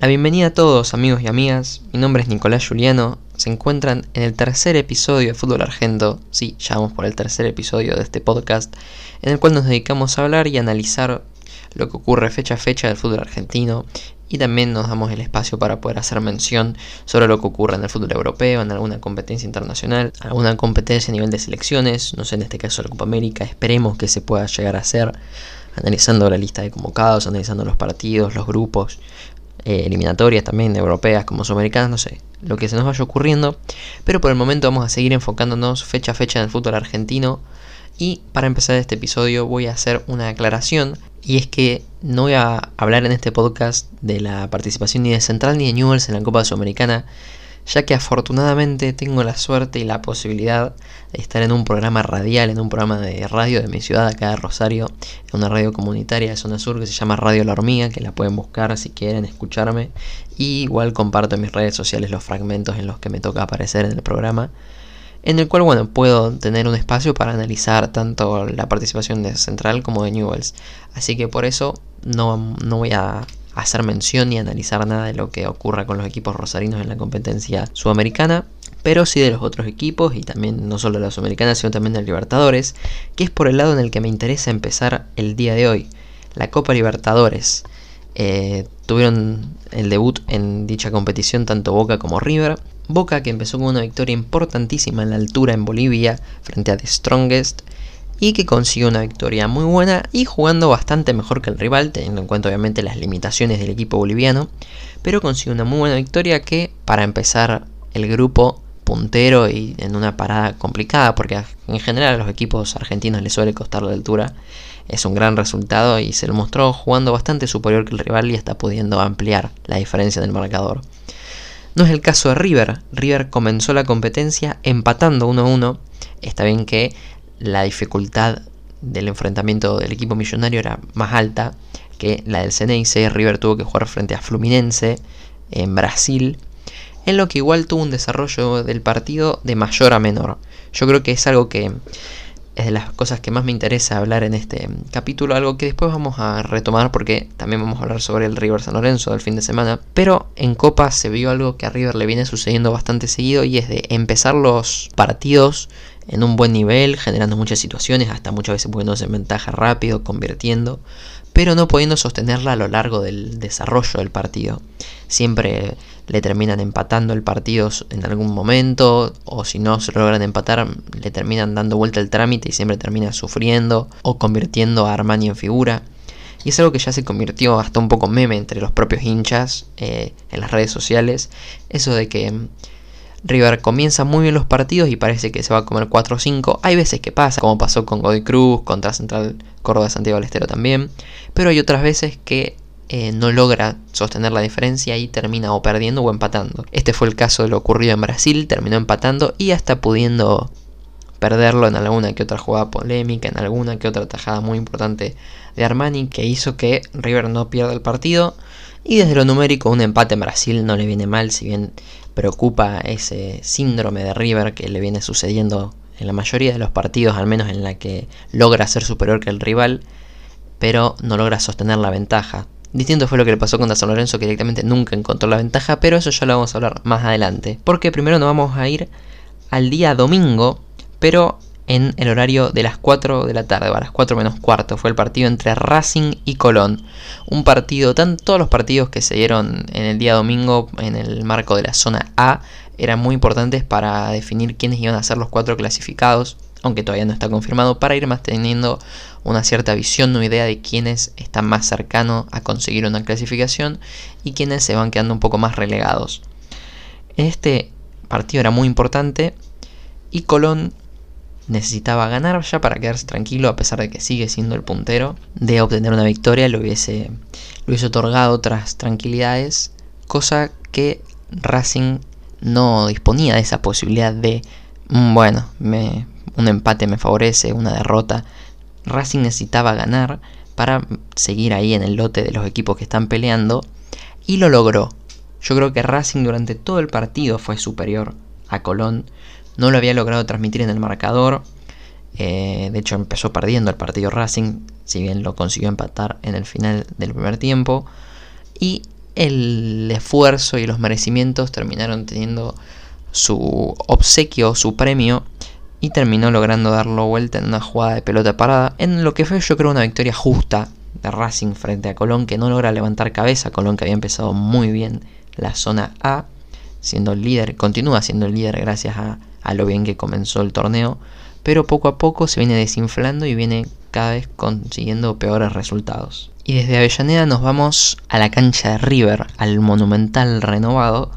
La bienvenida a todos amigos y amigas, mi nombre es Nicolás Juliano, se encuentran en el tercer episodio de Fútbol Argento, sí, ya vamos por el tercer episodio de este podcast, en el cual nos dedicamos a hablar y analizar lo que ocurre fecha a fecha del fútbol argentino. Y también nos damos el espacio para poder hacer mención sobre lo que ocurre en el fútbol europeo, en alguna competencia internacional, alguna competencia a nivel de selecciones, no sé, en este caso la Copa América, esperemos que se pueda llegar a hacer, analizando la lista de convocados, analizando los partidos, los grupos, eh, eliminatorias también europeas como sudamericanas, no sé, lo que se nos vaya ocurriendo, pero por el momento vamos a seguir enfocándonos fecha a fecha en el fútbol argentino. Y para empezar este episodio voy a hacer una aclaración y es que no voy a hablar en este podcast de la participación ni de Central ni de Newells en la Copa Sudamericana, ya que afortunadamente tengo la suerte y la posibilidad de estar en un programa radial, en un programa de radio de mi ciudad, acá de Rosario, en una radio comunitaria de Zona Sur que se llama Radio La Hormiga, que la pueden buscar si quieren escucharme. Y igual comparto en mis redes sociales los fragmentos en los que me toca aparecer en el programa en el cual bueno, puedo tener un espacio para analizar tanto la participación de Central como de Newells. Así que por eso no, no voy a hacer mención ni analizar nada de lo que ocurra con los equipos rosarinos en la competencia sudamericana, pero sí de los otros equipos y también no solo de la sudamericana, sino también de Libertadores, que es por el lado en el que me interesa empezar el día de hoy, la Copa Libertadores. Eh, tuvieron el debut en dicha competición tanto Boca como River, Boca que empezó con una victoria importantísima en la altura en Bolivia frente a The Strongest y que consiguió una victoria muy buena y jugando bastante mejor que el rival, teniendo en cuenta obviamente las limitaciones del equipo boliviano, pero consiguió una muy buena victoria que para empezar el grupo puntero y en una parada complicada, porque en general a los equipos argentinos les suele costar la altura, es un gran resultado y se lo mostró jugando bastante superior que el rival y está pudiendo ampliar la diferencia en el marcador. No es el caso de River. River comenzó la competencia empatando 1-1. Está bien que la dificultad del enfrentamiento del equipo millonario era más alta que la del Ceneice. River tuvo que jugar frente a Fluminense en Brasil. En lo que igual tuvo un desarrollo del partido de mayor a menor. Yo creo que es algo que es de las cosas que más me interesa hablar en este capítulo, algo que después vamos a retomar porque también vamos a hablar sobre el River San Lorenzo del fin de semana. Pero en Copa se vio algo que a River le viene sucediendo bastante seguido y es de empezar los partidos en un buen nivel, generando muchas situaciones, hasta muchas veces poniéndose en ventaja rápido, convirtiendo, pero no pudiendo sostenerla a lo largo del desarrollo del partido. Siempre le terminan empatando el partido en algún momento, o si no se logran empatar, le terminan dando vuelta el trámite y siempre termina sufriendo o convirtiendo a Armani en figura. Y es algo que ya se convirtió hasta un poco meme entre los propios hinchas eh, en las redes sociales. Eso de que mm, River comienza muy bien los partidos y parece que se va a comer 4 o 5. Hay veces que pasa, como pasó con Godoy Cruz, contra Central Córdoba Santiago del Estero también. Pero hay otras veces que eh, no logra sostener la diferencia y termina o perdiendo o empatando. Este fue el caso de lo ocurrido en Brasil, terminó empatando y hasta pudiendo perderlo en alguna que otra jugada polémica, en alguna que otra tajada muy importante de Armani que hizo que River no pierda el partido. Y desde lo numérico un empate en Brasil no le viene mal, si bien preocupa ese síndrome de River que le viene sucediendo en la mayoría de los partidos, al menos en la que logra ser superior que el rival, pero no logra sostener la ventaja. Distinto fue lo que le pasó con San Lorenzo, que directamente nunca encontró la ventaja, pero eso ya lo vamos a hablar más adelante. Porque primero nos vamos a ir al día domingo, pero en el horario de las 4 de la tarde, a las 4 menos cuarto, fue el partido entre Racing y Colón. Un partido, tan, todos los partidos que se dieron en el día domingo en el marco de la zona A eran muy importantes para definir quiénes iban a ser los cuatro clasificados aunque todavía no está confirmado, para ir más teniendo una cierta visión o idea de quiénes están más cercanos a conseguir una clasificación y quiénes se van quedando un poco más relegados. Este partido era muy importante y Colón necesitaba ganar ya para quedarse tranquilo a pesar de que sigue siendo el puntero. De obtener una victoria lo hubiese, lo hubiese otorgado otras tranquilidades, cosa que Racing no disponía de esa posibilidad de, mm, bueno, un empate me favorece, una derrota. Racing necesitaba ganar para seguir ahí en el lote de los equipos que están peleando y lo logró. Yo creo que Racing durante todo el partido fue superior a Colón. No lo había logrado transmitir en el marcador. Eh, de hecho empezó perdiendo el partido Racing, si bien lo consiguió empatar en el final del primer tiempo. Y el esfuerzo y los merecimientos terminaron teniendo su obsequio, su premio, y terminó logrando darlo vuelta en una jugada de pelota parada, en lo que fue yo creo una victoria justa de Racing frente a Colón, que no logra levantar cabeza, Colón que había empezado muy bien la zona A, siendo el líder, continúa siendo el líder gracias a, a lo bien que comenzó el torneo, pero poco a poco se viene desinflando y viene cada vez consiguiendo peores resultados. Y desde Avellaneda nos vamos a la cancha de River, al monumental renovado,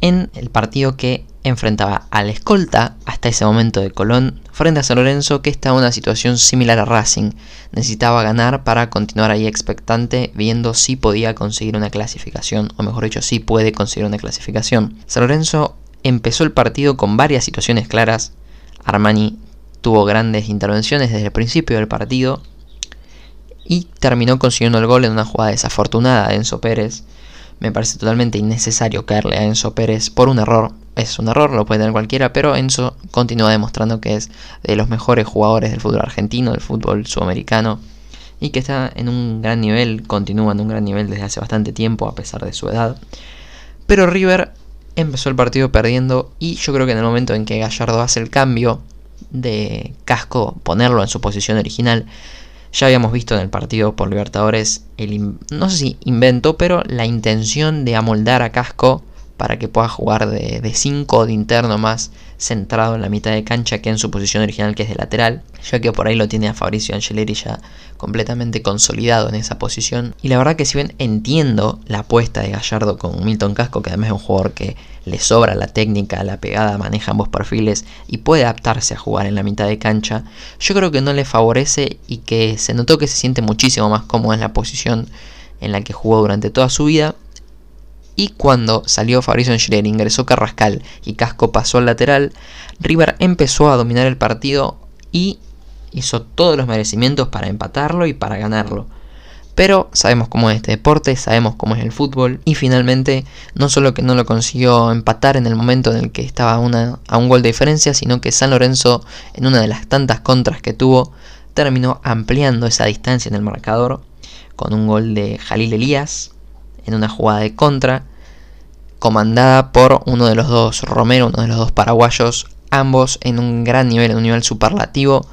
en el partido que enfrentaba al escolta hasta ese momento de Colón frente a San Lorenzo que estaba en una situación similar a Racing. Necesitaba ganar para continuar ahí expectante viendo si podía conseguir una clasificación, o mejor dicho, si puede conseguir una clasificación. San Lorenzo empezó el partido con varias situaciones claras. Armani tuvo grandes intervenciones desde el principio del partido y terminó consiguiendo el gol en una jugada desafortunada de Enzo Pérez. Me parece totalmente innecesario caerle a Enzo Pérez por un error. Es un error, lo puede tener cualquiera, pero Enzo continúa demostrando que es de los mejores jugadores del fútbol argentino, del fútbol sudamericano, y que está en un gran nivel, continúa en un gran nivel desde hace bastante tiempo a pesar de su edad. Pero River empezó el partido perdiendo y yo creo que en el momento en que Gallardo hace el cambio de casco, ponerlo en su posición original, ya habíamos visto en el partido por Libertadores el, no sé si invento, pero la intención de amoldar a Casco para que pueda jugar de 5 de interno más centrado en la mitad de cancha que en su posición original que es de lateral, ya que por ahí lo tiene a Fabricio Angeleri ya completamente consolidado en esa posición. Y la verdad que si bien entiendo la apuesta de Gallardo con Milton Casco, que además es un jugador que le sobra la técnica, la pegada, maneja ambos perfiles y puede adaptarse a jugar en la mitad de cancha, yo creo que no le favorece y que se notó que se siente muchísimo más cómodo en la posición en la que jugó durante toda su vida y cuando salió Fabrizio Schiller, ingresó Carrascal y Casco pasó al lateral, River empezó a dominar el partido y hizo todos los merecimientos para empatarlo y para ganarlo. Pero sabemos cómo es este deporte, sabemos cómo es el fútbol y finalmente no solo que no lo consiguió empatar en el momento en el que estaba a un gol de diferencia, sino que San Lorenzo en una de las tantas contras que tuvo terminó ampliando esa distancia en el marcador con un gol de Jalil Elías en una jugada de contra, comandada por uno de los dos Romero, uno de los dos paraguayos, ambos en un gran nivel, en un nivel superlativo,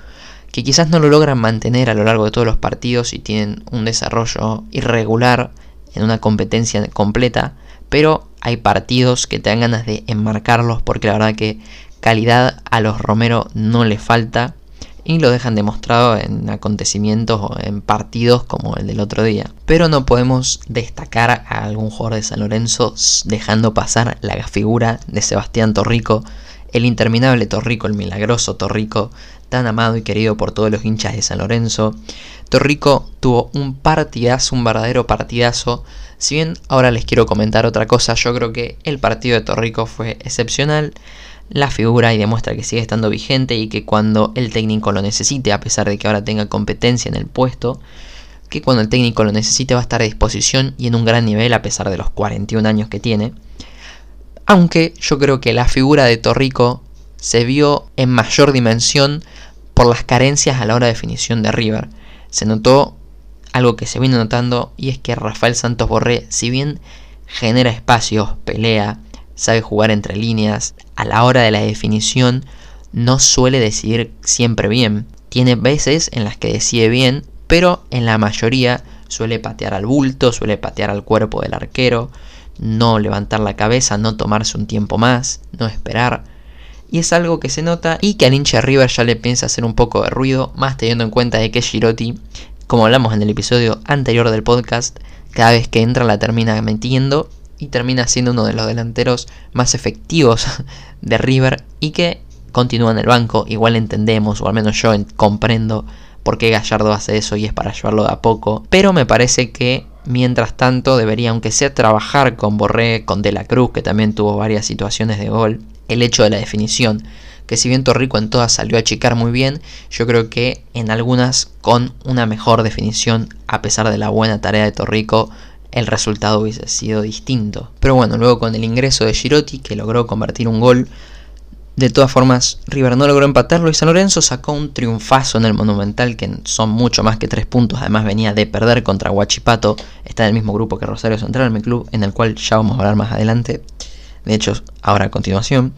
que quizás no lo logran mantener a lo largo de todos los partidos y tienen un desarrollo irregular en una competencia completa, pero hay partidos que te dan ganas de enmarcarlos porque la verdad que calidad a los Romero no le falta y lo dejan demostrado en acontecimientos o en partidos como el del otro día. Pero no podemos destacar a algún jugador de San Lorenzo dejando pasar la figura de Sebastián Torrico, el interminable Torrico, el milagroso Torrico, tan amado y querido por todos los hinchas de San Lorenzo. Torrico tuvo un partidazo, un verdadero partidazo. Si bien ahora les quiero comentar otra cosa, yo creo que el partido de Torrico fue excepcional la figura y demuestra que sigue estando vigente y que cuando el técnico lo necesite, a pesar de que ahora tenga competencia en el puesto, que cuando el técnico lo necesite va a estar a disposición y en un gran nivel a pesar de los 41 años que tiene. Aunque yo creo que la figura de Torrico se vio en mayor dimensión por las carencias a la hora de definición de River. Se notó algo que se viene notando y es que Rafael Santos Borré, si bien genera espacios, pelea, sabe jugar entre líneas, a la hora de la definición no suele decidir siempre bien. Tiene veces en las que decide bien, pero en la mayoría suele patear al bulto, suele patear al cuerpo del arquero, no levantar la cabeza, no tomarse un tiempo más, no esperar. Y es algo que se nota y que al hincha River ya le piensa hacer un poco de ruido, más teniendo en cuenta de que Girotti, como hablamos en el episodio anterior del podcast, cada vez que entra la termina metiendo y termina siendo uno de los delanteros más efectivos de River y que continúa en el banco. Igual entendemos, o al menos yo comprendo por qué Gallardo hace eso y es para llevarlo de a poco. Pero me parece que mientras tanto debería, aunque sea trabajar con Borré, con De la Cruz, que también tuvo varias situaciones de gol, el hecho de la definición. Que si bien Torrico en todas salió a achicar muy bien, yo creo que en algunas con una mejor definición, a pesar de la buena tarea de Torrico, el resultado hubiese sido distinto. Pero bueno, luego con el ingreso de Girotti, que logró convertir un gol, De todas formas, River no logró empatarlo y San Lorenzo sacó un triunfazo en el Monumental que son mucho más que tres puntos. Además venía de perder contra Huachipato. Está en el mismo grupo que Rosario Central, mi club, en el cual ya vamos a hablar más adelante. De hecho, ahora a continuación.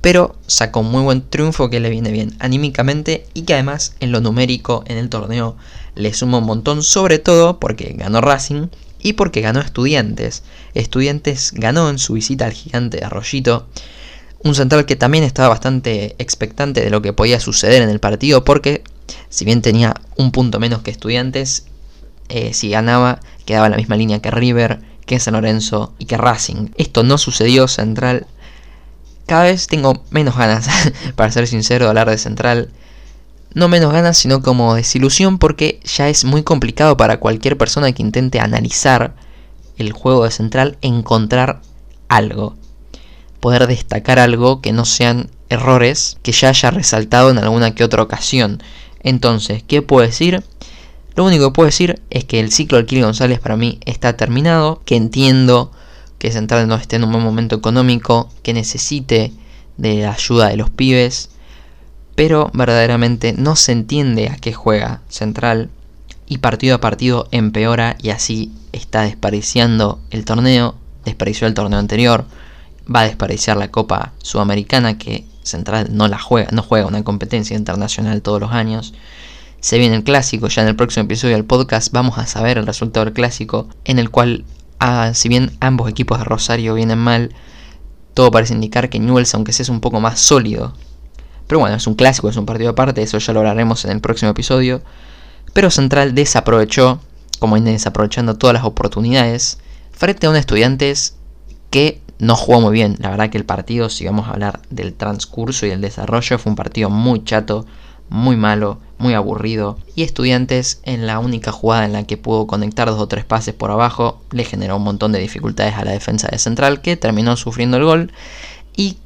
Pero sacó un muy buen triunfo que le viene bien anímicamente y que además en lo numérico en el torneo le suma un montón, sobre todo porque ganó Racing y porque ganó Estudiantes. Estudiantes ganó en su visita al gigante Arroyito un central que también estaba bastante expectante de lo que podía suceder en el partido porque si bien tenía un punto menos que estudiantes, eh, si ganaba quedaba en la misma línea que River, que San Lorenzo y que Racing. Esto no sucedió, Central. Cada vez tengo menos ganas, para ser sincero, de hablar de Central. No menos ganas, sino como desilusión porque ya es muy complicado para cualquier persona que intente analizar el juego de Central encontrar algo poder destacar algo que no sean errores que ya haya resaltado en alguna que otra ocasión. Entonces, ¿qué puedo decir? Lo único que puedo decir es que el ciclo de Kili González para mí está terminado, que entiendo que Central no esté en un buen momento económico, que necesite de la ayuda de los pibes, pero verdaderamente no se entiende a qué juega Central y partido a partido empeora y así está desperdiciando el torneo, desperdició el torneo anterior, va a desperdiciar la Copa Sudamericana que Central no la juega, no juega una competencia internacional todos los años. Se viene el clásico, ya en el próximo episodio del podcast vamos a saber el resultado del clásico, en el cual, ah, si bien ambos equipos de Rosario vienen mal, todo parece indicar que Newell's, aunque sea un poco más sólido, pero bueno, es un clásico, es un partido aparte, eso ya lo hablaremos en el próximo episodio. Pero Central desaprovechó, como viene desaprovechando todas las oportunidades, frente a un Estudiantes que no jugó muy bien. La verdad que el partido, si vamos a hablar del transcurso y el desarrollo, fue un partido muy chato, muy malo, muy aburrido. Y Estudiantes, en la única jugada en la que pudo conectar dos o tres pases por abajo, le generó un montón de dificultades a la defensa de Central, que terminó sufriendo el gol. Y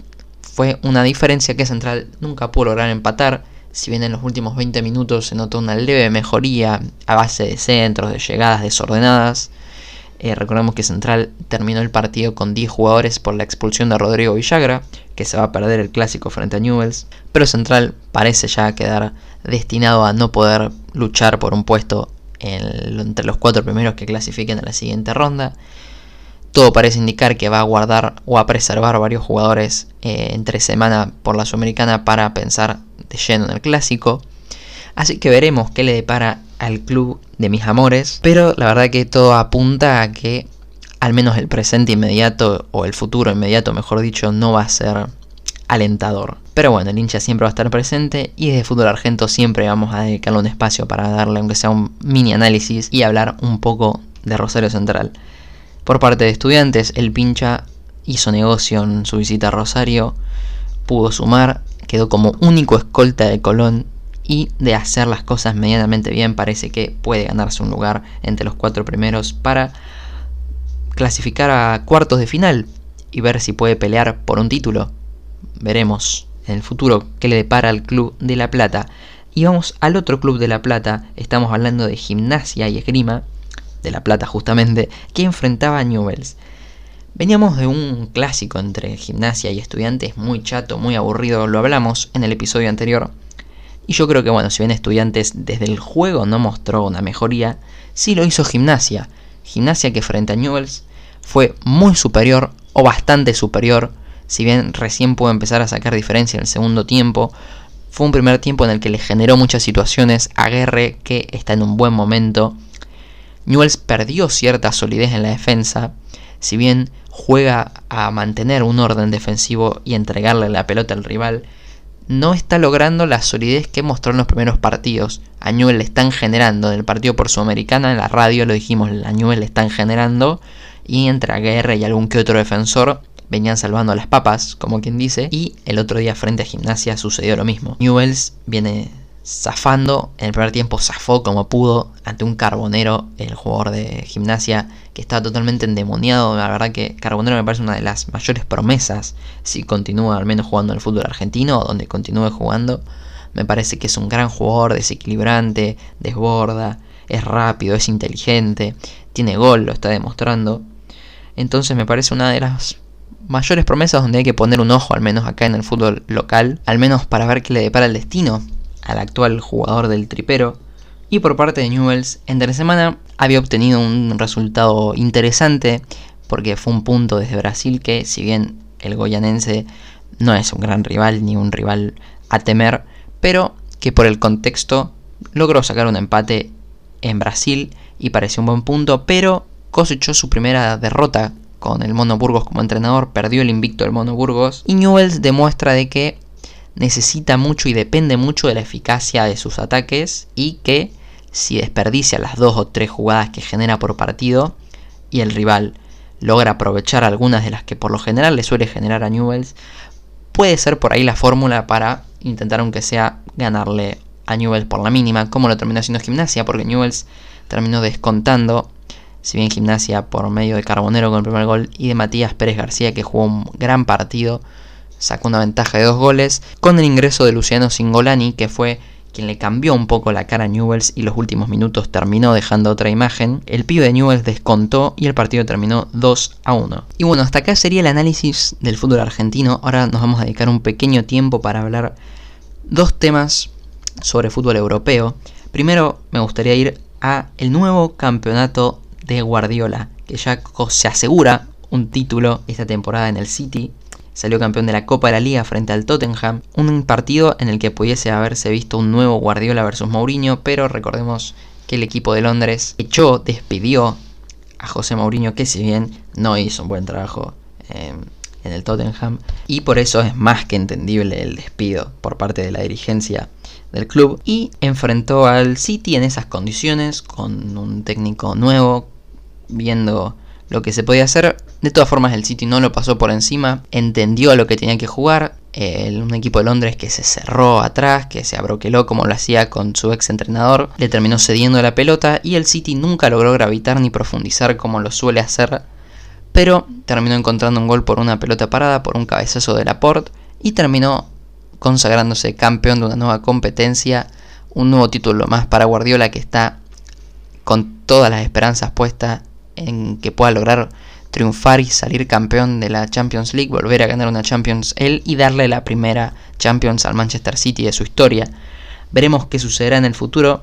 fue una diferencia que Central nunca pudo lograr empatar. Si bien en los últimos 20 minutos se notó una leve mejoría a base de centros, de llegadas desordenadas, eh, recordemos que Central terminó el partido con 10 jugadores por la expulsión de Rodrigo Villagra, que se va a perder el clásico frente a Newells, pero Central parece ya quedar destinado a no poder luchar por un puesto entre los cuatro primeros que clasifiquen a la siguiente ronda. Todo parece indicar que va a guardar o a preservar varios jugadores eh, entre semana por la Sudamericana para pensar de lleno en el clásico. Así que veremos qué le depara al club de mis amores. Pero la verdad que todo apunta a que al menos el presente inmediato o el futuro inmediato, mejor dicho, no va a ser alentador. Pero bueno, el hincha siempre va a estar presente y desde Fútbol Argento siempre vamos a dedicarle un espacio para darle aunque sea un mini análisis y hablar un poco de Rosario Central. Por parte de estudiantes, el pincha hizo negocio en su visita a Rosario, pudo sumar, quedó como único escolta de Colón y de hacer las cosas medianamente bien parece que puede ganarse un lugar entre los cuatro primeros para clasificar a cuartos de final y ver si puede pelear por un título. Veremos en el futuro qué le depara al Club de La Plata. Y vamos al otro Club de La Plata, estamos hablando de Gimnasia y Esgrima, de La Plata justamente, que enfrentaba a Newells. Veníamos de un clásico entre Gimnasia y Estudiantes muy chato, muy aburrido, lo hablamos en el episodio anterior y yo creo que, bueno, si bien Estudiantes desde el juego no mostró una mejoría, sí lo hizo Gimnasia. Gimnasia que frente a Newells fue muy superior o bastante superior. Si bien recién pudo empezar a sacar diferencia en el segundo tiempo, fue un primer tiempo en el que le generó muchas situaciones a Guerre, que está en un buen momento. Newells perdió cierta solidez en la defensa, si bien juega a mantener un orden defensivo y entregarle la pelota al rival, no está logrando la solidez que mostró en los primeros partidos. A Newell le están generando en el partido por Sudamericana, en la radio lo dijimos, a Newell le están generando. Y entre Aguerre y algún que otro defensor venían salvando a las papas, como quien dice. Y el otro día frente a Gimnasia sucedió lo mismo. Newells viene zafando. En el primer tiempo zafó como pudo ante un Carbonero, el jugador de gimnasia, que estaba totalmente endemoniado. La verdad que Carbonero me parece una de las mayores promesas si continúa al menos jugando en el fútbol argentino, donde continúe jugando. Me parece que es un gran jugador, desequilibrante, desborda, es rápido, es inteligente, tiene gol, lo está demostrando. Entonces me parece una de las mayores promesas donde hay que poner un ojo al menos acá en el fútbol local, al menos para ver qué le depara el destino al actual jugador del tripero. Y por parte de Newells, entre semana había obtenido un resultado interesante porque fue un punto desde Brasil que si bien el goyanense no es un gran rival ni un rival a temer, pero que por el contexto logró sacar un empate en Brasil y pareció un buen punto, pero cosechó su primera derrota con el Mono Burgos como entrenador, perdió el invicto del Mono Burgos y Newells demuestra de que necesita mucho y depende mucho de la eficacia de sus ataques y que si desperdicia las dos o tres jugadas que genera por partido y el rival logra aprovechar algunas de las que por lo general le suele generar a Newells, puede ser por ahí la fórmula para intentar aunque sea ganarle a Newells por la mínima, como lo terminó haciendo Gimnasia, porque Newells terminó descontando, si bien Gimnasia por medio de Carbonero con el primer gol y de Matías Pérez García que jugó un gran partido, sacó una ventaja de dos goles, con el ingreso de Luciano Singolani que fue quien le cambió un poco la cara a Newells y los últimos minutos terminó dejando otra imagen, el pibe de Newells descontó y el partido terminó 2 a 1. Y bueno, hasta acá sería el análisis del fútbol argentino. Ahora nos vamos a dedicar un pequeño tiempo para hablar dos temas sobre fútbol europeo. Primero me gustaría ir a el nuevo campeonato de Guardiola, que ya se asegura un título esta temporada en el City. Salió campeón de la Copa de la Liga frente al Tottenham, un partido en el que pudiese haberse visto un nuevo Guardiola versus Mourinho, pero recordemos que el equipo de Londres echó, despidió a José Mourinho, que si bien no hizo un buen trabajo eh, en el Tottenham, y por eso es más que entendible el despido por parte de la dirigencia del club y enfrentó al City en esas condiciones con un técnico nuevo viendo lo que se podía hacer. De todas formas el City no lo pasó por encima, entendió a lo que tenía que jugar. un equipo de Londres que se cerró atrás, que se abroqueló como lo hacía con su ex entrenador, le terminó cediendo la pelota y el City nunca logró gravitar ni profundizar como lo suele hacer, pero terminó encontrando un gol por una pelota parada, por un cabezazo de Laporte y terminó consagrándose campeón de una nueva competencia, un nuevo título más para Guardiola que está con todas las esperanzas puestas en que pueda lograr triunfar y salir campeón de la Champions League, volver a ganar una Champions él y darle la primera Champions al Manchester City de su historia. Veremos qué sucederá en el futuro,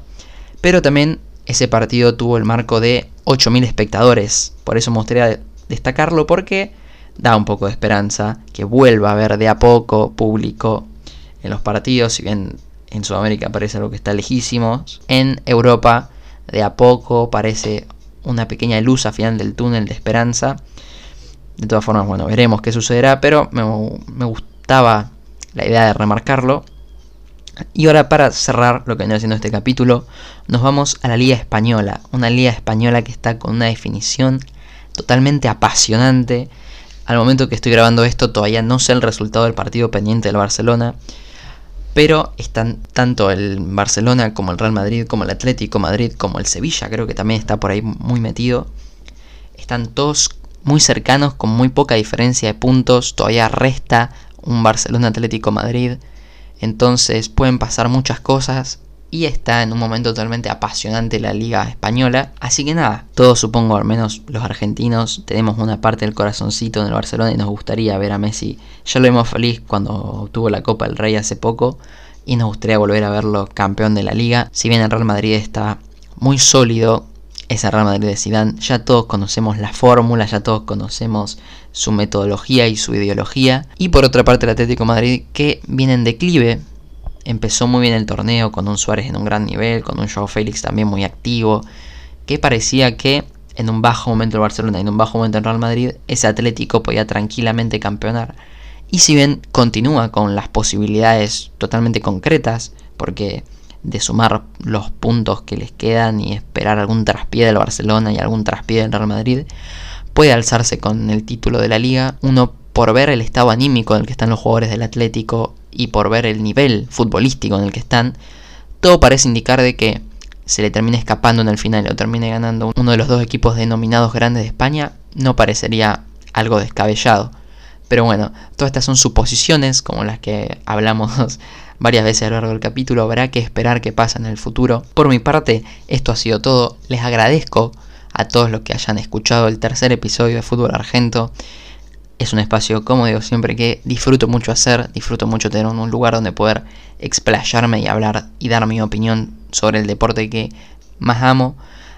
pero también ese partido tuvo el marco de 8.000 espectadores, por eso me gustaría destacarlo porque da un poco de esperanza que vuelva a haber de a poco público en los partidos, si bien en Sudamérica parece algo que está lejísimo, en Europa de a poco parece una pequeña luz al final del túnel de esperanza. De todas formas, bueno, veremos qué sucederá, pero me, me gustaba la idea de remarcarlo. Y ahora para cerrar lo que viene haciendo este capítulo, nos vamos a la Liga Española. Una Liga Española que está con una definición totalmente apasionante. Al momento que estoy grabando esto todavía no sé el resultado del partido pendiente del Barcelona pero están tanto el Barcelona como el Real Madrid, como el Atlético Madrid, como el Sevilla, creo que también está por ahí muy metido. Están todos muy cercanos, con muy poca diferencia de puntos, todavía resta un Barcelona Atlético Madrid, entonces pueden pasar muchas cosas y está en un momento totalmente apasionante la liga española. Así que nada, todos supongo, al menos los argentinos, tenemos una parte del corazoncito en el Barcelona y nos gustaría ver a Messi. Ya lo vimos feliz cuando obtuvo la Copa del Rey hace poco y nos gustaría volver a verlo campeón de la liga. Si bien el Real Madrid está muy sólido, ese Real Madrid de Zidane, ya todos conocemos la fórmula, ya todos conocemos su metodología y su ideología. Y por otra parte el Atlético Madrid que viene en declive, empezó muy bien el torneo con un Suárez en un gran nivel, con un Joao Félix también muy activo, que parecía que en un bajo momento el Barcelona y en un bajo momento el Real Madrid, ese Atlético podía tranquilamente campeonar. Y si bien continúa con las posibilidades totalmente concretas, porque de sumar los puntos que les quedan y esperar algún traspié del Barcelona y algún traspié del Real Madrid, puede alzarse con el título de la liga, uno por ver el estado anímico en el que están los jugadores del Atlético y por ver el nivel futbolístico en el que están, todo parece indicar de que se le termine escapando en el final o termine ganando uno de los dos equipos denominados grandes de España, no parecería algo descabellado. Pero bueno, todas estas son suposiciones como las que hablamos varias veces a lo largo del capítulo, habrá que esperar qué pasa en el futuro. Por mi parte, esto ha sido todo, les agradezco a todos los que hayan escuchado el tercer episodio de Fútbol Argento Es un espacio, como digo siempre, que disfruto mucho hacer, disfruto mucho tener un lugar donde poder explayarme y hablar y dar mi opinión sobre el deporte que más amo.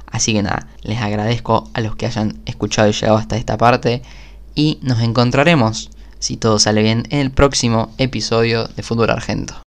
Así que nada, les agradezco a los que hayan escuchado y llegado hasta esta parte y nos encontraremos, si todo sale bien, en el próximo episodio de Fútbol Argento.